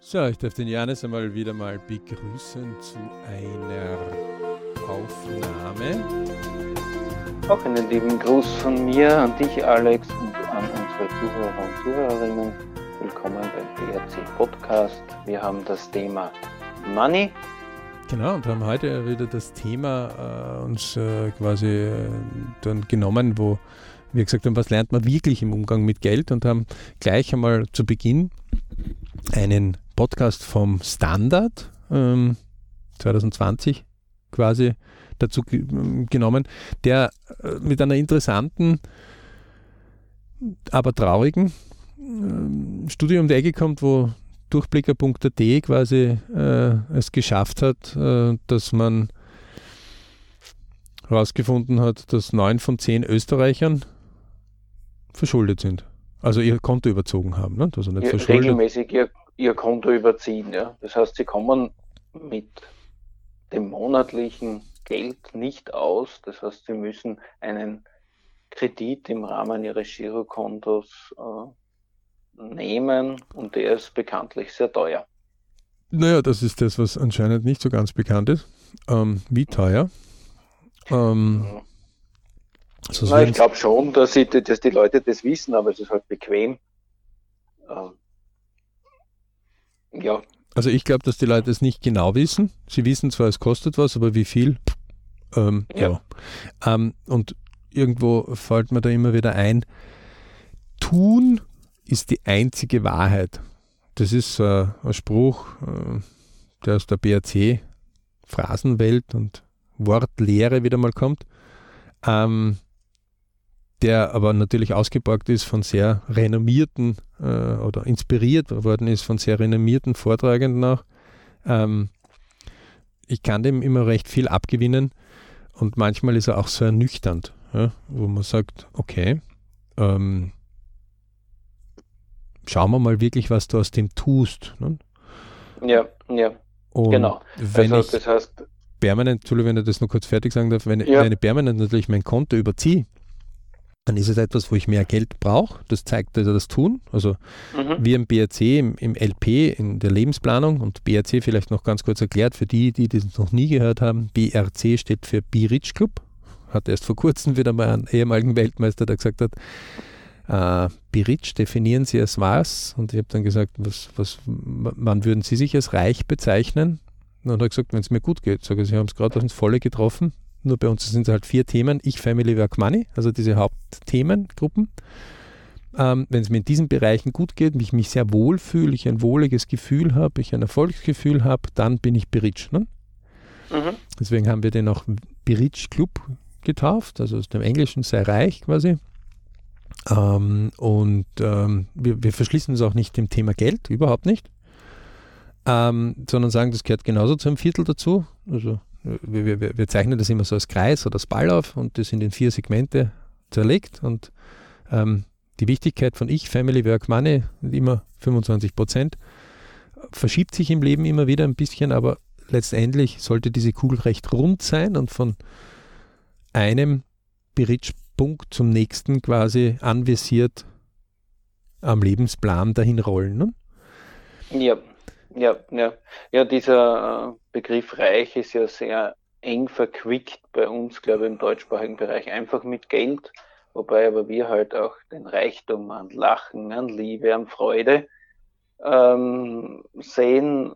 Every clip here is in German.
So, ich darf den Janis einmal wieder mal begrüßen zu einer Aufnahme. Auch einen lieben Gruß von mir an dich, Alex, und an unsere Zuhörer und Zuhörerinnen. Willkommen beim BRC Podcast. Wir haben das Thema Money. Genau, und haben heute wieder das Thema äh, uns äh, quasi äh, dann genommen, wo wir gesagt haben, was lernt man wirklich im Umgang mit Geld und haben gleich einmal zu Beginn einen Podcast vom Standard ähm, 2020 quasi dazu genommen, der äh, mit einer interessanten, aber traurigen äh, Studie um die Ecke kommt, wo Durchblicker.at quasi äh, es geschafft hat, äh, dass man herausgefunden hat, dass neun von zehn Österreichern verschuldet sind. Also ihr Konto überzogen haben. Ne? Also nicht ja, verschuldet. Regelmäßig ihr, ihr Konto überziehen. Ja? Das heißt, sie kommen mit dem monatlichen Geld nicht aus. Das heißt, sie müssen einen Kredit im Rahmen ihres Girokontos äh, nehmen und der ist bekanntlich sehr teuer. Naja, das ist das, was anscheinend nicht so ganz bekannt ist. Ähm, wie teuer? Ähm, also Na, ich glaube schon, dass, ich, dass, die Leute das wissen, aber es ist halt bequem. Ähm, ja. Also ich glaube, dass die Leute es nicht genau wissen. Sie wissen zwar, es kostet was, aber wie viel? Ähm, ja. ja. Ähm, und irgendwo fällt mir da immer wieder ein, tun ist die einzige Wahrheit. Das ist äh, ein Spruch, äh, der aus der BRC Phrasenwelt und Wortlehre wieder mal kommt. Ähm, der aber natürlich ausgeborgt ist von sehr renommierten äh, oder inspiriert worden ist von sehr renommierten Vortragenden auch. Ähm, ich kann dem immer recht viel abgewinnen und manchmal ist er auch so ernüchternd, ja, wo man sagt, okay, ähm, schauen wir mal wirklich, was du aus dem tust. Ne? Ja, ja, und genau. Wenn also, ich das heißt, permanent, Entschuldigung, wenn ich das nur kurz fertig sagen darf, wenn, ja. wenn ich permanent natürlich mein Konto überziehe, dann ist es etwas, wo ich mehr Geld brauche. Das zeigt also das Tun. Also mhm. wir im BRC, im, im, LP, in der Lebensplanung und BRC vielleicht noch ganz kurz erklärt für die, die das noch nie gehört haben. BRC steht für Be-Rich Club. Hat erst vor kurzem wieder mal einen ehemaligen Weltmeister, der gesagt hat, äh, Be-Rich definieren Sie als was? Und ich habe dann gesagt, was, was, wann würden Sie sich als reich bezeichnen? Und er hat gesagt, wenn es mir gut geht. Sage, Sie haben es gerade ins Volle getroffen. Nur bei uns sind es halt vier Themen. Ich, Family, Work, Money, also diese Hauptthemengruppen. Ähm, Wenn es mir in diesen Bereichen gut geht, ich mich sehr wohl fühle, ich ein wohliges Gefühl habe, ich ein Erfolgsgefühl habe, dann bin ich Berich. Ne? Mhm. Deswegen haben wir den auch Berich Club getauft, also aus dem Englischen sehr reich quasi. Ähm, und ähm, wir, wir, verschließen uns auch nicht dem Thema Geld, überhaupt nicht, ähm, sondern sagen, das gehört genauso zu einem Viertel dazu. Also wir, wir, wir, zeichnen das immer so als Kreis oder als Ball auf und das sind in vier Segmente zerlegt und ähm, die Wichtigkeit von Ich, Family, Work, Money, immer 25 Prozent, verschiebt sich im Leben immer wieder ein bisschen, aber letztendlich sollte diese Kugel recht rund sein und von einem Berichtspunkt zum nächsten quasi anvisiert am Lebensplan dahin rollen. Ne? Ja, ja, ja. Ja, dieser äh, Begriff reich ist ja sehr eng verquickt bei uns, glaube ich, im deutschsprachigen Bereich, einfach mit Geld, wobei aber wir halt auch den Reichtum an Lachen, an Liebe, an Freude ähm, sehen.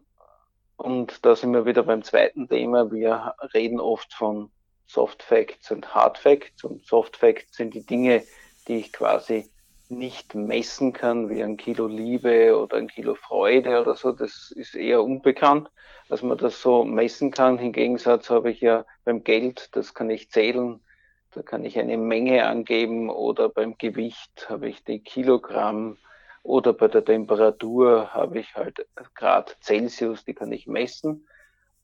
Und da sind wir wieder beim zweiten Thema. Wir reden oft von Soft Facts und Hard Facts. Und Soft Facts sind die Dinge, die ich quasi nicht messen kann, wie ein Kilo Liebe oder ein Kilo Freude oder so. Das ist eher unbekannt, dass man das so messen kann. Im Gegensatz habe ich ja beim Geld, das kann ich zählen, da kann ich eine Menge angeben oder beim Gewicht habe ich die Kilogramm oder bei der Temperatur habe ich halt Grad Celsius, die kann ich messen.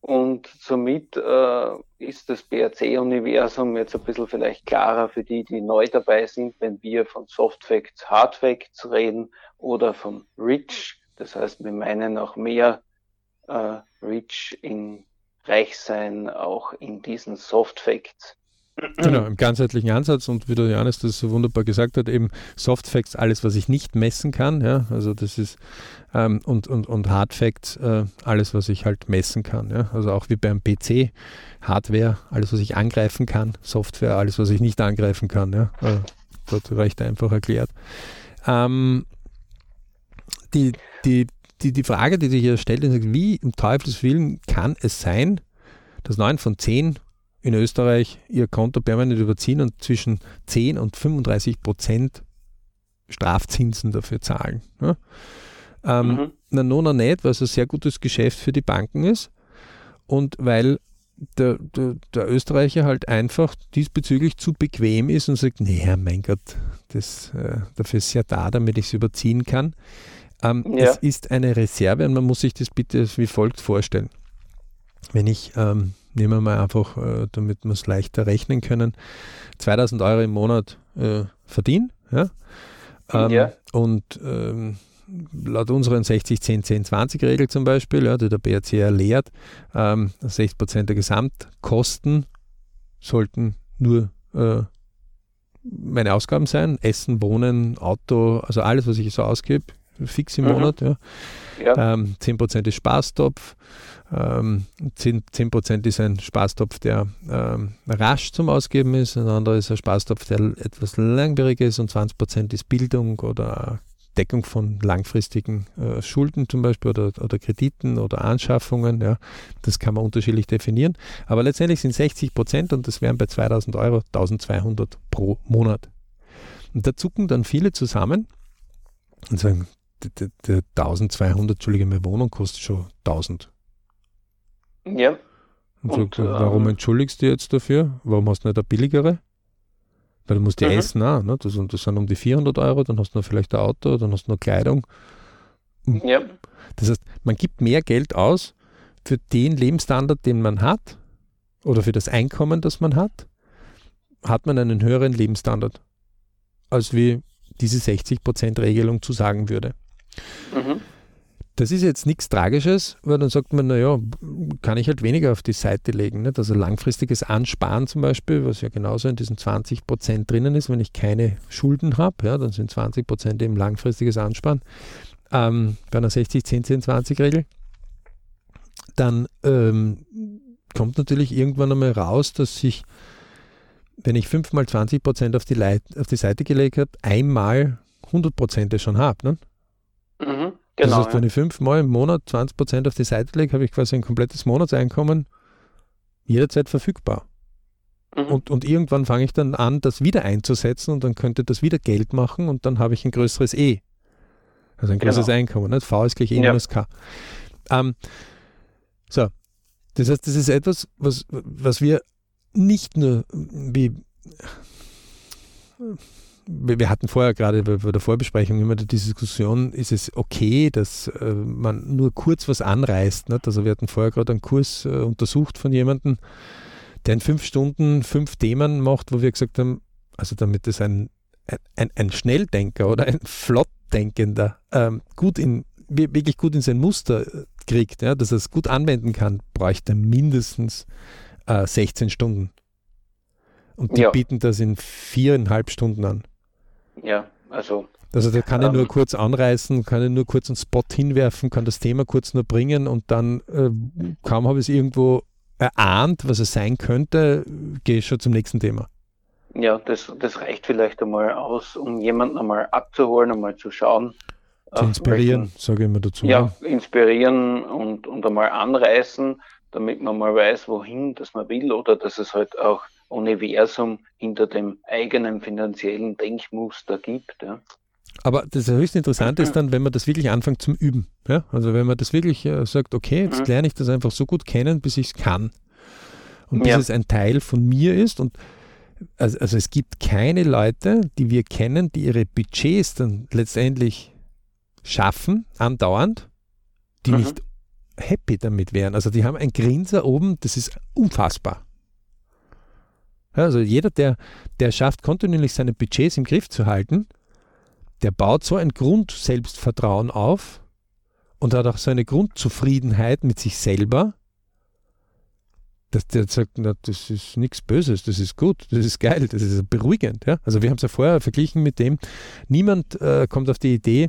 Und somit äh, ist das BRC-Universum jetzt ein bisschen vielleicht klarer für die, die neu dabei sind, wenn wir von Soft Facts, Hard Facts reden oder von Rich. Das heißt, wir meinen auch mehr äh, Rich in Reichsein, auch in diesen Soft Facts Genau, im ganzheitlichen Ansatz und wie der Johannes das so wunderbar gesagt hat, eben Softfacts, alles, was ich nicht messen kann, ja, also das ist ähm, und, und, und Hardfacts, äh, alles, was ich halt messen kann, ja, also auch wie beim PC, Hardware, alles, was ich angreifen kann, Software, alles, was ich nicht angreifen kann, ja, äh, dort recht einfach erklärt. Ähm, die, die, die, die Frage, die sich hier stellt, ist, wie im Teufels Willen kann es sein, dass neun von zehn in Österreich ihr Konto permanent überziehen und zwischen 10 und 35 Prozent Strafzinsen dafür zahlen. Ja? Ähm, mhm. Na, nona nicht, weil es ein sehr gutes Geschäft für die Banken ist und weil der, der, der, Österreicher halt einfach diesbezüglich zu bequem ist und sagt, naja, mein Gott, das, äh, dafür ist es ja da, damit ich es überziehen kann. Ähm, ja. Es ist eine Reserve und man muss sich das bitte wie folgt vorstellen. Wenn ich ähm, nehmen wir mal einfach, äh, damit wir es leichter rechnen können, 2000 Euro im Monat äh, verdienen. Ja? Ähm, ja. Und ähm, laut unseren 60-10-10-20-Regel zum Beispiel, ja, die der BRC erlehrt, ähm, 60% der Gesamtkosten sollten nur äh, meine Ausgaben sein. Essen, Wohnen, Auto, also alles, was ich so ausgebe, fix im mhm. Monat. Ja. Ja. Ähm, 10% ist Spaßtopf, ähm, 10%, 10 ist ein Spaßtopf, der ähm, rasch zum Ausgeben ist, ein anderer ist ein Spaßtopf, der etwas langwierig ist und 20% ist Bildung oder Deckung von langfristigen äh, Schulden zum Beispiel oder, oder Krediten oder Anschaffungen. Ja, das kann man unterschiedlich definieren. Aber letztendlich sind 60 Prozent und das wären bei 2000 Euro 1200 pro Monat. Und da zucken dann viele zusammen und sagen, der, der 1200, Entschuldige, meine Wohnung kostet schon 1000. Ja. Und, und so, warum ähm, entschuldigst du jetzt dafür? Warum hast du nicht eine billigere? Weil du musst ja mhm. essen auch, ne? das, das sind um die 400 Euro, dann hast du noch vielleicht ein Auto, dann hast du noch Kleidung. Ja. Das heißt, man gibt mehr Geld aus für den Lebensstandard, den man hat, oder für das Einkommen, das man hat, hat man einen höheren Lebensstandard, als wie diese 60%-Regelung zu sagen würde. Mhm. Das ist jetzt nichts Tragisches, weil dann sagt man, naja, kann ich halt weniger auf die Seite legen. Nicht? Also langfristiges Ansparen zum Beispiel, was ja genauso in diesen 20 Prozent drinnen ist, wenn ich keine Schulden habe, ja, dann sind 20 Prozent eben langfristiges Ansparen. Ähm, bei einer 60-10-10-20-Regel. Dann ähm, kommt natürlich irgendwann einmal raus, dass sich, wenn ich fünfmal 20 Prozent auf, die auf die Seite gelegt habe, einmal 100 Prozent schon habe. Mhm. Genau, das heißt, wenn ich fünfmal im Monat 20% auf die Seite lege, habe ich quasi ein komplettes Monatseinkommen jederzeit verfügbar. Mhm. Und, und irgendwann fange ich dann an, das wieder einzusetzen und dann könnte das wieder Geld machen und dann habe ich ein größeres E. Also ein größeres genau. Einkommen. Nicht? V ist gleich E ja. minus K. Ähm, so, das heißt, das ist etwas, was, was wir nicht nur wie wir hatten vorher gerade bei der Vorbesprechung immer die Diskussion, ist es okay, dass äh, man nur kurz was anreißt. Nicht? Also wir hatten vorher gerade einen Kurs äh, untersucht von jemandem, der in fünf Stunden fünf Themen macht, wo wir gesagt haben, also damit es ein, ein, ein Schnelldenker oder ein Flottdenkender ähm, gut in, wirklich gut in sein Muster äh, kriegt, ja, dass er es gut anwenden kann, bräuchte er mindestens äh, 16 Stunden. Und die ja. bieten das in viereinhalb Stunden an. Ja, also. Also der kann ähm, nur kurz anreißen, kann ich nur kurz einen Spot hinwerfen, kann das Thema kurz nur bringen und dann äh, kaum habe ich es irgendwo erahnt, was es sein könnte, gehe ich schon zum nächsten Thema. Ja, das, das reicht vielleicht einmal aus, um jemanden einmal abzuholen, einmal zu schauen. Zu inspirieren, sage ich immer dazu. Ja, inspirieren und, und einmal anreißen, damit man mal weiß, wohin das man will oder dass es halt auch Universum hinter dem eigenen finanziellen Denkmuster gibt. Ja. Aber das höchst Interessante ist dann, wenn man das wirklich anfängt zum Üben. Ja? Also wenn man das wirklich äh, sagt, okay, jetzt mhm. lerne ich das einfach so gut kennen, bis ich es kann. Und bis ja. es ein Teil von mir ist. Und also, also es gibt keine Leute, die wir kennen, die ihre Budgets dann letztendlich schaffen, andauernd, die mhm. nicht happy damit wären. Also die haben ein Grinser oben, das ist unfassbar. Also jeder, der, der schafft, kontinuierlich seine Budgets im Griff zu halten, der baut so ein Grundselbstvertrauen auf und hat auch so eine Grundzufriedenheit mit sich selber, dass der sagt, na, das ist nichts Böses, das ist gut, das ist geil, das ist beruhigend. Ja? Also wir haben es ja vorher verglichen mit dem, niemand äh, kommt auf die Idee,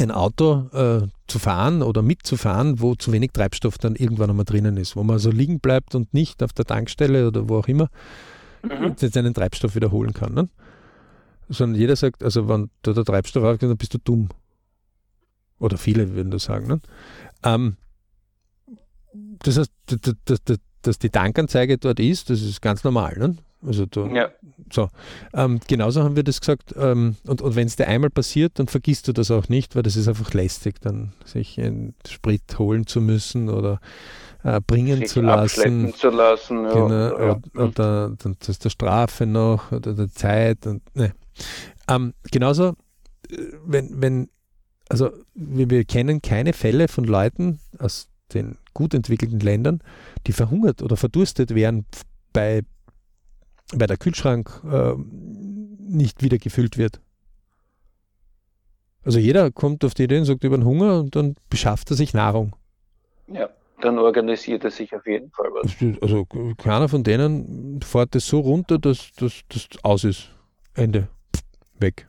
ein Auto äh, zu fahren oder mitzufahren, wo zu wenig Treibstoff dann irgendwann einmal drinnen ist, wo man so liegen bleibt und nicht auf der Tankstelle oder wo auch immer mhm. seinen Treibstoff wiederholen kann. Ne? Sondern jeder sagt, also wenn da der Treibstoff aufgeht, dann bist du dumm. Oder viele würden das sagen. Ne? Ähm, das heißt, dass, die Tankanzeige dort ist, das ist ganz normal. Ne? Also da, ja. so. Ähm, genauso haben wir das gesagt. Ähm, und und wenn es dir einmal passiert, dann vergisst du das auch nicht, weil das ist einfach lästig, dann sich einen Sprit holen zu müssen oder äh, bringen sich zu lassen. zu lassen. Ja, genau, ja. Oder, oder dann das der Strafe noch oder der Zeit. Und, ne. ähm, genauso, äh, wenn, wenn, also wir, wir kennen keine Fälle von Leuten aus den gut entwickelten Ländern, die verhungert oder verdurstet wären bei, bei der Kühlschrank äh, nicht wieder gefüllt wird. Also jeder kommt auf die Idee und sagt über den Hunger und dann beschafft er sich Nahrung. Ja, dann organisiert er sich auf jeden Fall was. Also keiner von denen fährt das so runter, dass das aus ist. Ende. Weg.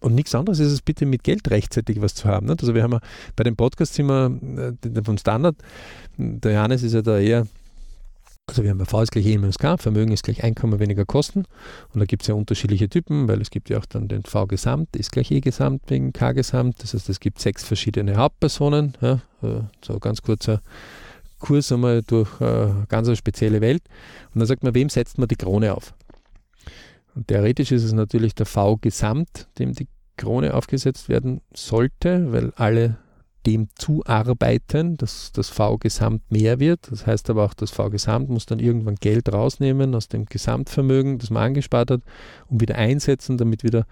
Und nichts anderes ist es bitte mit Geld rechtzeitig was zu haben. Nicht? Also wir haben ja bei dem Podcast immer äh, vom Standard, der Johannes ist ja da eher, also wir haben ja V ist gleich E minus K, Vermögen ist gleich Einkommen weniger Kosten. Und da gibt es ja unterschiedliche Typen, weil es gibt ja auch dann den V Gesamt, ist gleich E Gesamt wegen K Gesamt. Das heißt, es gibt sechs verschiedene Hauptpersonen. Ja, äh, so ganz kurzer Kurs einmal durch äh, ganz eine spezielle Welt. Und dann sagt man, wem setzt man die Krone auf? Und theoretisch ist es natürlich der V Gesamt, dem die Krone aufgesetzt werden sollte, weil alle dem zuarbeiten, dass das V-Gesamt mehr wird. Das heißt aber auch, das V-Gesamt muss dann irgendwann Geld rausnehmen aus dem Gesamtvermögen, das man angespart hat, und wieder einsetzen, damit wieder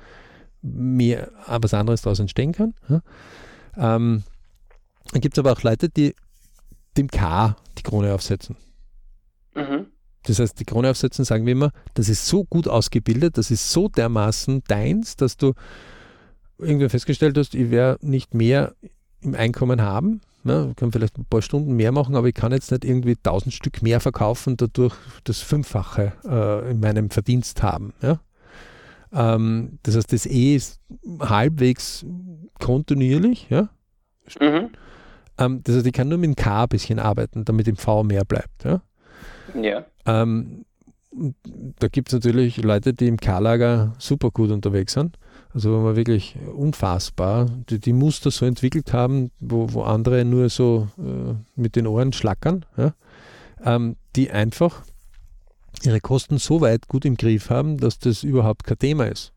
mehr was anderes daraus entstehen kann. Ähm, dann gibt es aber auch Leute, die dem K die Krone aufsetzen. Mhm. Das heißt, die Krone aufsetzen, sagen wir immer, das ist so gut ausgebildet, das ist so dermaßen deins, dass du irgendwann festgestellt hast, ich werde nicht mehr im Einkommen haben. Ja, ich kann vielleicht ein paar Stunden mehr machen, aber ich kann jetzt nicht irgendwie tausend Stück mehr verkaufen, dadurch das Fünffache äh, in meinem Verdienst haben. Ja? Ähm, das heißt, das E ist halbwegs kontinuierlich. Ja? Mhm. Ähm, das heißt, ich kann nur mit dem K ein bisschen arbeiten, damit im V mehr bleibt. Ja. ja. Ähm, da gibt es natürlich Leute, die im K-Lager super gut unterwegs sind. Also wo man wirklich unfassbar die, die, Muster so entwickelt haben, wo, wo andere nur so äh, mit den Ohren schlackern, ja? ähm, die einfach ihre Kosten so weit gut im Griff haben, dass das überhaupt kein Thema ist.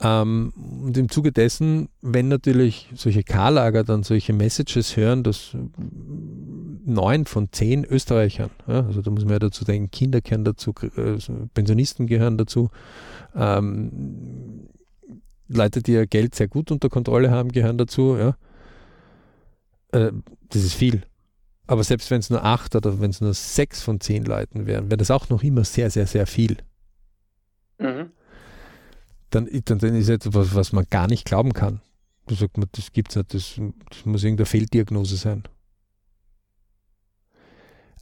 Ähm, und im Zuge dessen, wenn natürlich solche K-Lager dann solche Messages hören, dass neun von zehn Österreichern, ja, also da muss man ja dazu denken, Kinder gehören dazu, äh, Pensionisten gehören dazu, ähm, Leute, die ihr Geld sehr gut unter Kontrolle haben, gehören dazu. Ja. Äh, das ist viel. Aber selbst wenn es nur acht oder wenn es nur sechs von zehn Leuten wären, wäre das auch noch immer sehr, sehr, sehr viel. Mhm dann, dann, dann ist etwas, was man gar nicht glauben kann. Da sagt man, das gibt es nicht, das, das, muss irgendeine Fehldiagnose sein.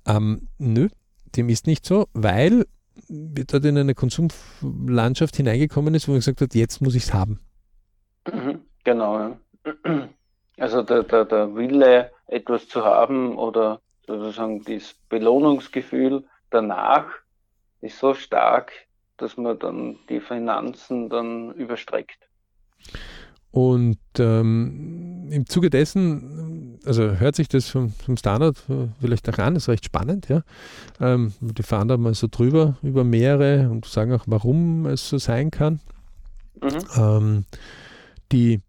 Ähm, nö, dem ist nicht so, weil wir dort in eine Konsumlandschaft hineingekommen ist, wo man gesagt hat, jetzt muss ich es haben. Mhm, genau. Also der, der, der Wille, etwas zu haben oder sozusagen das Belohnungsgefühl danach ist so stark, dass man dann die Finanzen dann überstreckt. Und ähm, im Zuge dessen, also hört sich das vom, vom Standard vielleicht auch an, ist recht spannend, ja. Ähm, die fahren da mal so drüber über Meere und sagen auch, warum es so sein kann. Mhm. Ähm, die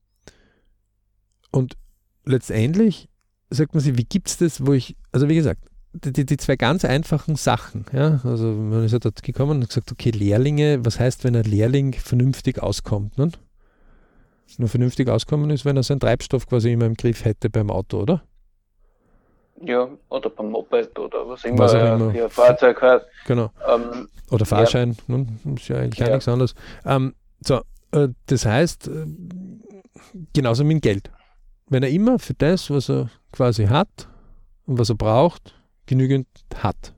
und letztendlich sagt man sich, wie gibt es das, wo ich, also wie gesagt, die, die, zwei ganz einfachen Sachen. Ja? Also man ist ja dort gekommen und gesagt, okay, Lehrlinge, was heißt, wenn ein Lehrling vernünftig auskommt? Ne? Nur vernünftig auskommen ist, wenn er seinen Treibstoff quasi immer im Griff hätte beim Auto, oder? Ja, oder beim Moped oder was immer, was auch immer. Fahrzeug hat. Genau. Ähm, oder Fahrschein, ja. Ne? ist ja eigentlich ja. nichts anderes. Ähm, so, äh, das heißt, äh, genauso mit dem Geld. Wenn er immer für das, was er quasi hat, und was er braucht, genügend hat,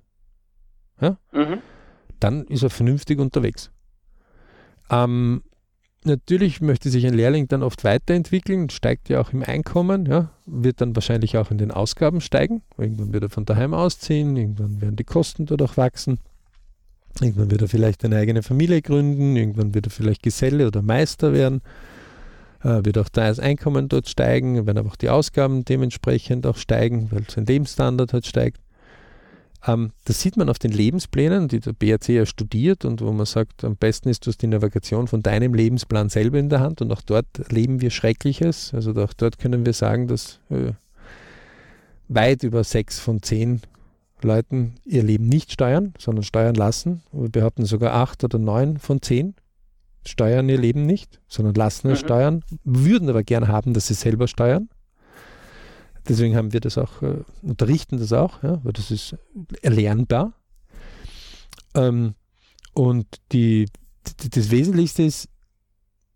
ja? Mhm. dann ist er vernünftig unterwegs. Ähm, natürlich möchte sich ein Lehrling dann oft weiterentwickeln, steigt ja auch im Einkommen, ja, wird dann wahrscheinlich auch in den Ausgaben steigen. Irgendwann wird er von daheim ausziehen, irgendwann werden die Kosten dort auch wachsen. Irgendwann wird er vielleicht eine eigene Familie gründen, irgendwann wird er vielleicht Geselle oder Meister werden, äh, wird auch das Einkommen dort steigen, werden aber auch die Ausgaben dementsprechend auch steigen, weil sein Lebensstandard halt steigt. Ähm, das sieht man auf den Lebensplänen, die der BRC ja studiert und wo man sagt, am besten ist, du hast die Navigation von deinem Lebensplan selber in der Hand und auch dort leben wir Schreckliches. Also auch dort können wir sagen, dass äh, weit über sechs von zehn Leuten ihr Leben nicht steuern, sondern steuern lassen. Wir behaupten sogar acht oder neun von zehn steuern ihr Leben nicht, sondern lassen es mhm. steuern, würden aber gern haben, dass sie selber steuern. Deswegen haben wir das auch, äh, unterrichten das auch, ja, weil das ist erlernbar. Ähm, und die, die, das Wesentlichste ist,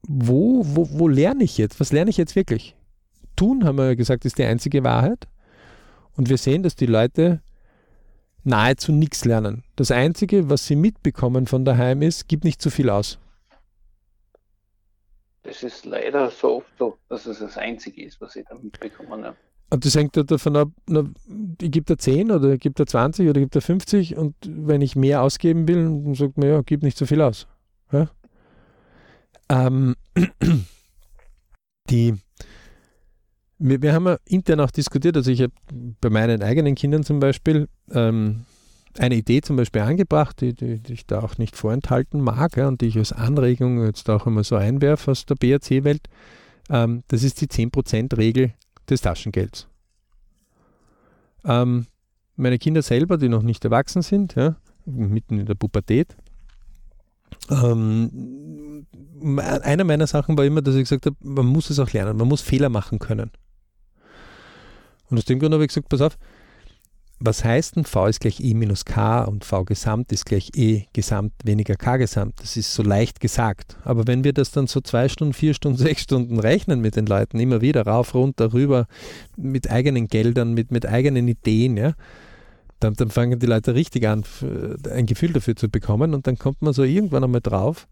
wo, wo, wo lerne ich jetzt? Was lerne ich jetzt wirklich? Tun, haben wir ja gesagt, ist die einzige Wahrheit. Und wir sehen, dass die Leute nahezu nichts lernen. Das Einzige, was sie mitbekommen von daheim ist, gibt nicht zu viel aus. Das ist leider so oft so, dass es das Einzige ist, was sie da mitbekommen. Ja. Und das hängt davon ab, na, ich gebe da 10 oder ich gebe da 20 oder ich gebe da 50 und wenn ich mehr ausgeben will, dann sagt man, ja, gib nicht so viel aus. Ja? Ähm, die, wir, wir haben ja intern auch diskutiert, also ich habe bei meinen eigenen Kindern zum Beispiel ähm, eine Idee zum Beispiel angebracht, die, die, die, ich da auch nicht vorenthalten mag ja, und die ich als Anregung jetzt auch immer so einwerfe aus der BRC-Welt. Ähm, das ist die 10%-Regel des Taschengelds. Ähm, meine Kinder selber, die noch nicht erwachsen sind, ja, mitten in der Pubertät, ähm, einer meiner Sachen war immer, dass ich gesagt habe, man muss es auch lernen, man muss Fehler machen können. Und aus dem Grund habe ich gesagt, pass auf, was heißt denn V ist gleich E minus K und V gesamt ist gleich E gesamt weniger K gesamt? Das ist so leicht gesagt. Aber wenn wir das dann so zwei Stunden, vier Stunden, sechs Stunden rechnen mit den Leuten, immer wieder rauf, runter, rüber, mit eigenen Geldern, mit, mit eigenen Ideen, ja, dann, dann fangen die Leute richtig an, ein Gefühl dafür zu bekommen und dann kommt man so irgendwann einmal drauf,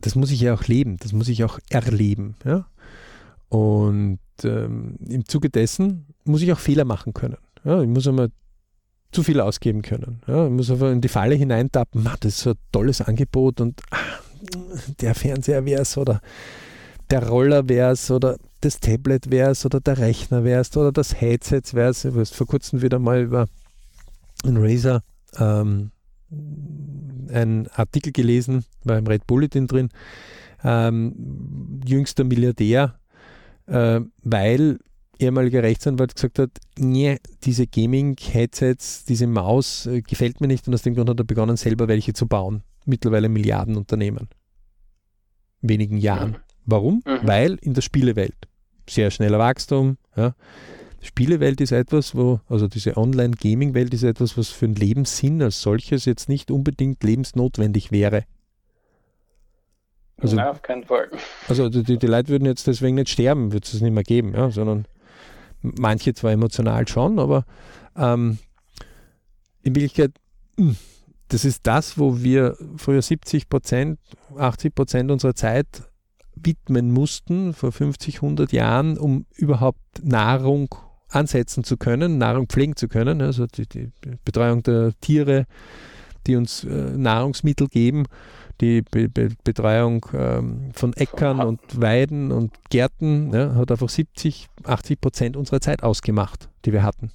das muss ich ja auch leben, das muss ich auch erleben. Ja? Und ähm, im Zuge dessen muss ich auch Fehler machen können. Ja, ich muss einmal zu viel ausgeben können. Ja, ich muss einfach in die Falle hineintappen, das ist so ein tolles Angebot und ah, der Fernseher wäre es oder der Roller wäre es oder das Tablet wäre es oder der Rechner wäre es oder das Headset wäre es. Ich habe vor kurzem wieder mal über einen Razer ähm, einen Artikel gelesen, war im Red Bulletin drin, ähm, jüngster Milliardär, äh, weil ehemaliger Rechtsanwalt gesagt hat, nee, diese Gaming-Headsets, diese Maus äh, gefällt mir nicht und aus dem Grund hat er begonnen, selber welche zu bauen. Mittlerweile Milliardenunternehmen. In wenigen Jahren. Warum? Mhm. Weil in der Spielewelt. Sehr schneller Wachstum. Ja. Spielewelt ist etwas, wo, also diese Online-Gaming-Welt ist etwas, was für einen Lebenssinn als solches jetzt nicht unbedingt lebensnotwendig wäre. Also, Nein, auf keinen Fall. Also die, die Leute würden jetzt deswegen nicht sterben, würde es nicht mehr geben, ja, sondern manche zwar emotional schon, aber ähm, in Wirklichkeit, hm, das ist das, wo wir früher 70 Prozent, 80 Prozent unserer Zeit widmen mussten, vor 50, 100 Jahren, um überhaupt Nahrung ansetzen zu können, Nahrung pflegen zu können, also die, die Betreuung der Tiere, die uns äh, Nahrungsmittel geben die Be Be Betreuung ähm, von Äckern und Weiden und Gärten ja, hat einfach 70, 80 Prozent unserer Zeit ausgemacht, die wir hatten.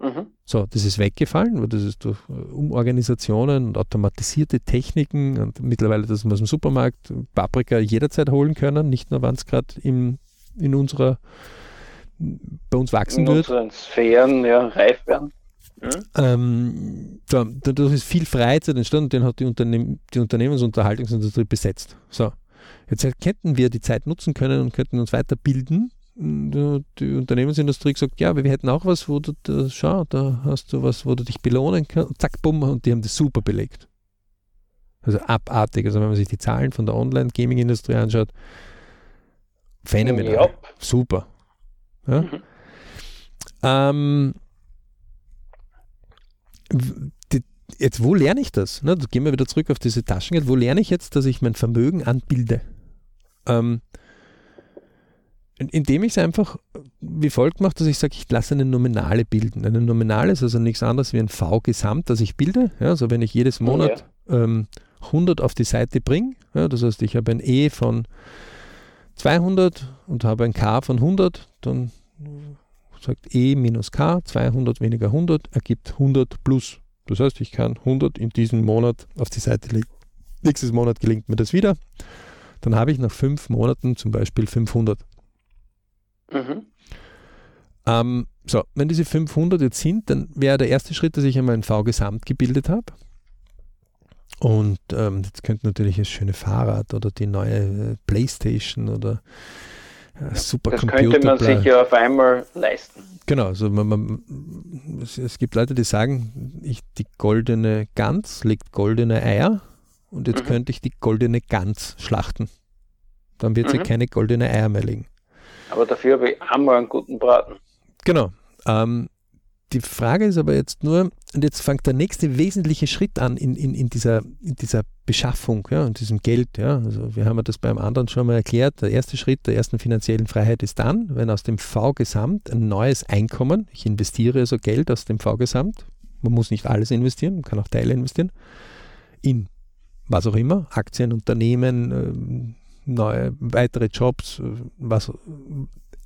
Mhm. So, das ist weggefallen, weil das ist durch äh, Umorganisationen und automatisierte Techniken und mittlerweile, dass wir aus dem Supermarkt Paprika jederzeit holen können, nicht nur, wenn es gerade in unserer bei uns wachsen in wird. In unseren Sphären ja, reif werden. Mhm. Ähm, da, dadurch ist viel Freizeit entstanden, den hat die, Unternehm die Unternehmensunterhaltungsindustrie besetzt. So, jetzt hätten wir die Zeit nutzen können und könnten uns weiterbilden. Die Unternehmensindustrie gesagt, ja, aber wir hätten auch was, wo du, da, schau, da hast du was, wo du dich belohnen kannst. Zack, bumm, und die haben das super belegt. Also abartig. Also wenn man sich die Zahlen von der Online-Gaming-Industrie anschaut, phänomenal. Ja. Super. Ja? Mhm. Ähm, jetzt, wo lerne ich das? Ne, gehen wir wieder zurück auf diese Taschengeld. Wo lerne ich jetzt, dass ich mein Vermögen anbilde? Ähm, indem ich es einfach wie folgt mache, dass ich sage, ich lasse eine Nominale bilden. Eine Nominale ist also nichts anderes wie ein V-Gesamt, das ich bilde. Ja, also wenn ich jedes Monat ja. ähm, 100 auf die Seite bringe, ja, das heißt, ich habe ein E von 200 und habe ein K von 100, dann sagt E minus K, 200 weniger 100 ergibt 100 plus. Das heißt, ich kann 100 in diesem Monat auf die Seite legen. Nächstes Monat gelingt mir das wieder. Dann habe ich nach fünf Monaten zum Beispiel 500. Mhm. Ähm, so, wenn diese 500 jetzt sind, dann wäre der erste Schritt, dass ich einmal ein V-Gesamt gebildet habe. Und ähm, jetzt könnte natürlich das schöne Fahrrad oder die neue äh, Playstation oder Supercomputer. Das könnte man sich ja auf einmal leisten. Genau, also man, man, es, es, gibt Leute, die sagen, ich, die goldene Gans legt goldene Eier und jetzt mhm. könnte ich die goldene Gans schlachten. Dann wird mhm. sie keine goldene Eier mehr legen. Aber dafür habe ich einmal einen guten Braten. Genau. Ähm, die Frage ist aber jetzt nur, und jetzt fängt der nächste wesentliche Schritt an in, in, in, dieser, in dieser Beschaffung ja, und diesem Geld. Ja. Also wir haben das beim anderen schon mal erklärt. Der erste Schritt der ersten finanziellen Freiheit ist dann, wenn aus dem V-Gesamt ein neues Einkommen, ich investiere also Geld aus dem V-Gesamt, man muss nicht alles investieren, man kann auch Teile investieren, in was auch immer, Aktien, Unternehmen, ähm, neue, weitere Jobs, äh, was,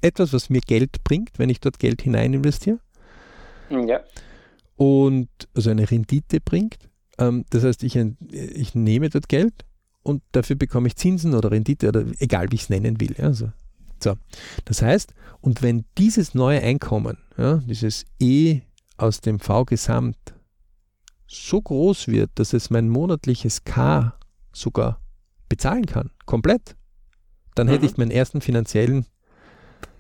etwas, was mir Geld bringt, wenn ich dort Geld hinein investiere. Ja. Und also eine Rendite bringt. Ähm, das heißt, ich, ich nehme dort Geld und dafür bekomme ich Zinsen oder Rendite oder egal wie ich es nennen will. Ja, also, so. Das heißt, und wenn dieses neue Einkommen, ja, dieses E aus dem V-Gesamt so groß wird, dass es mein monatliches K sogar bezahlen kann, komplett, dann mhm. hätte ich meinen ersten finanziellen